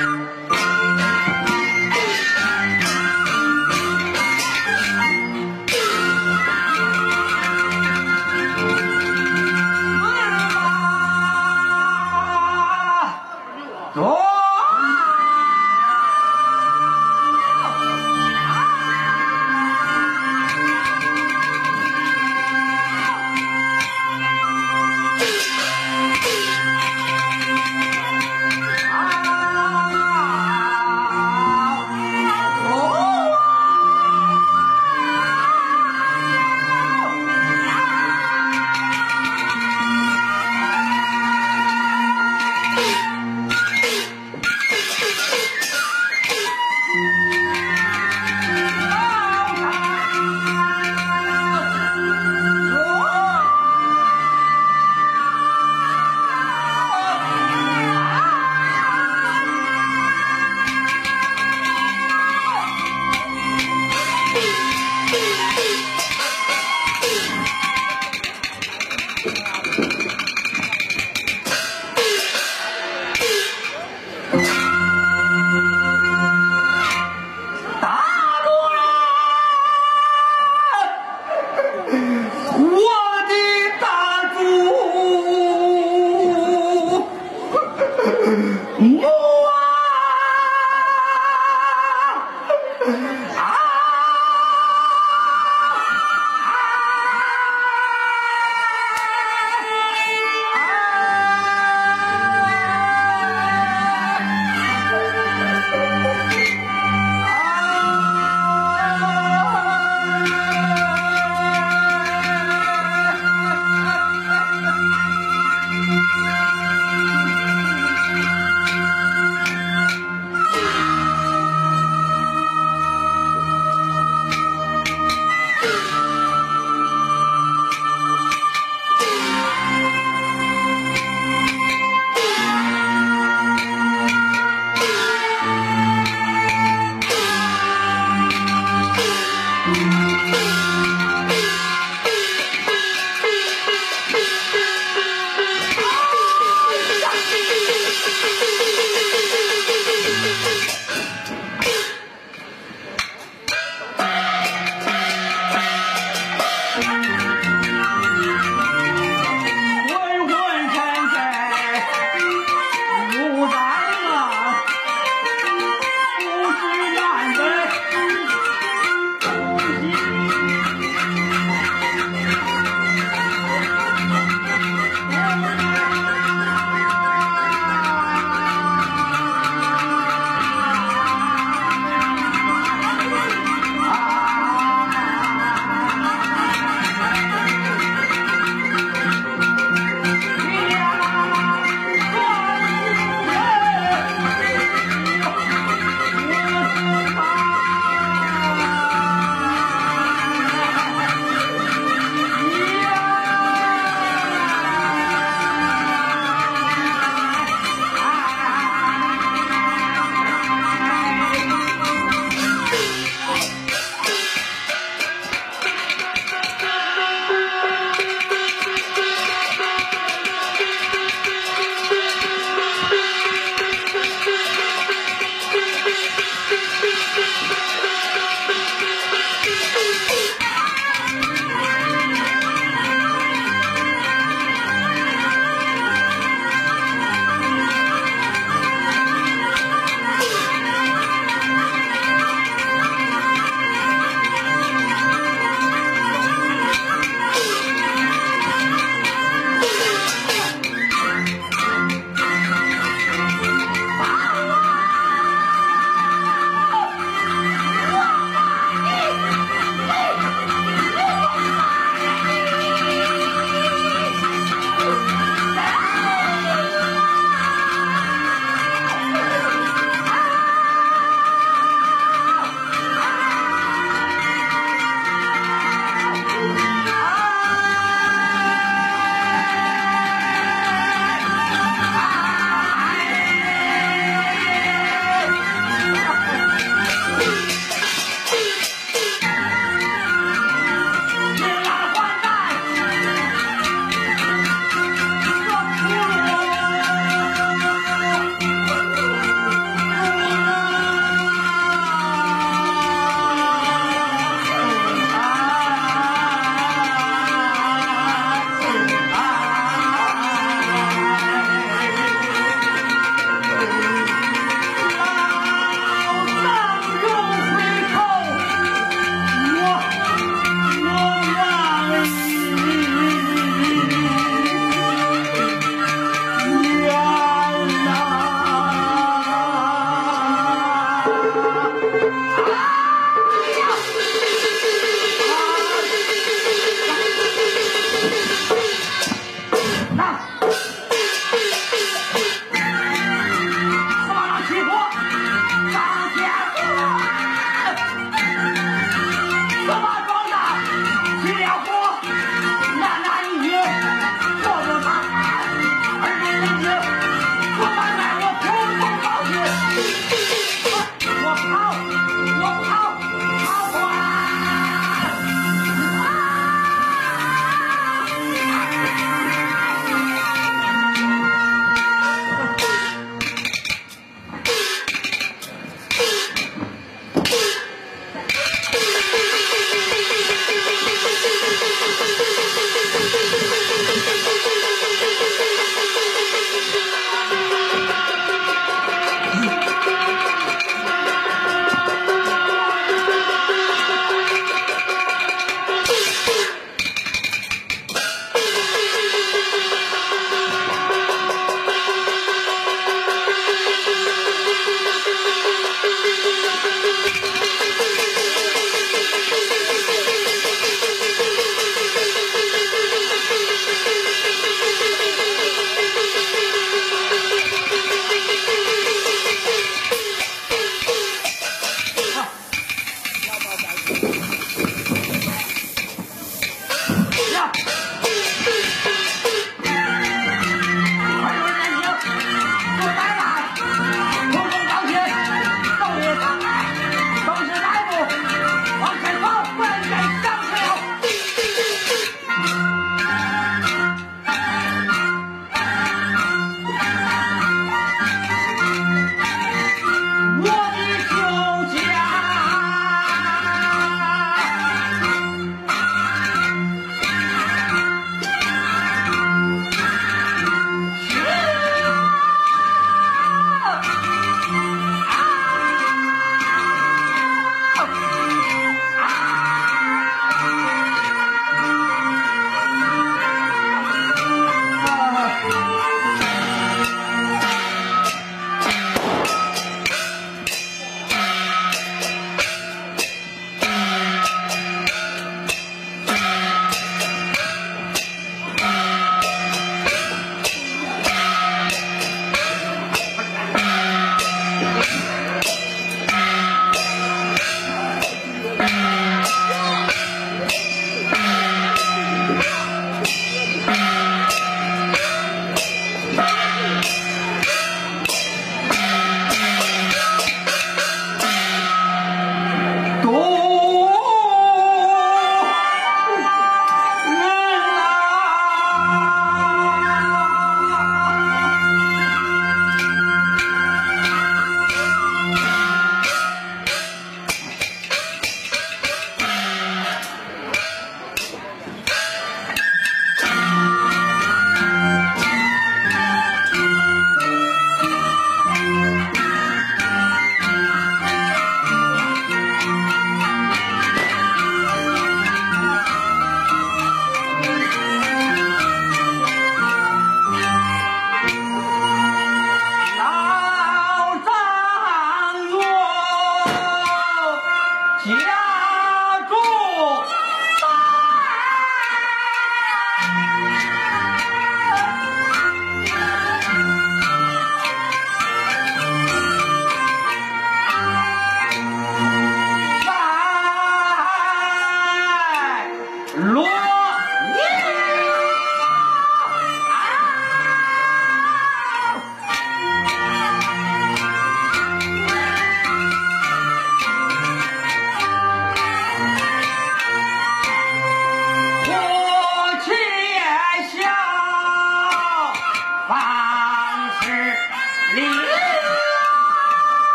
Bye.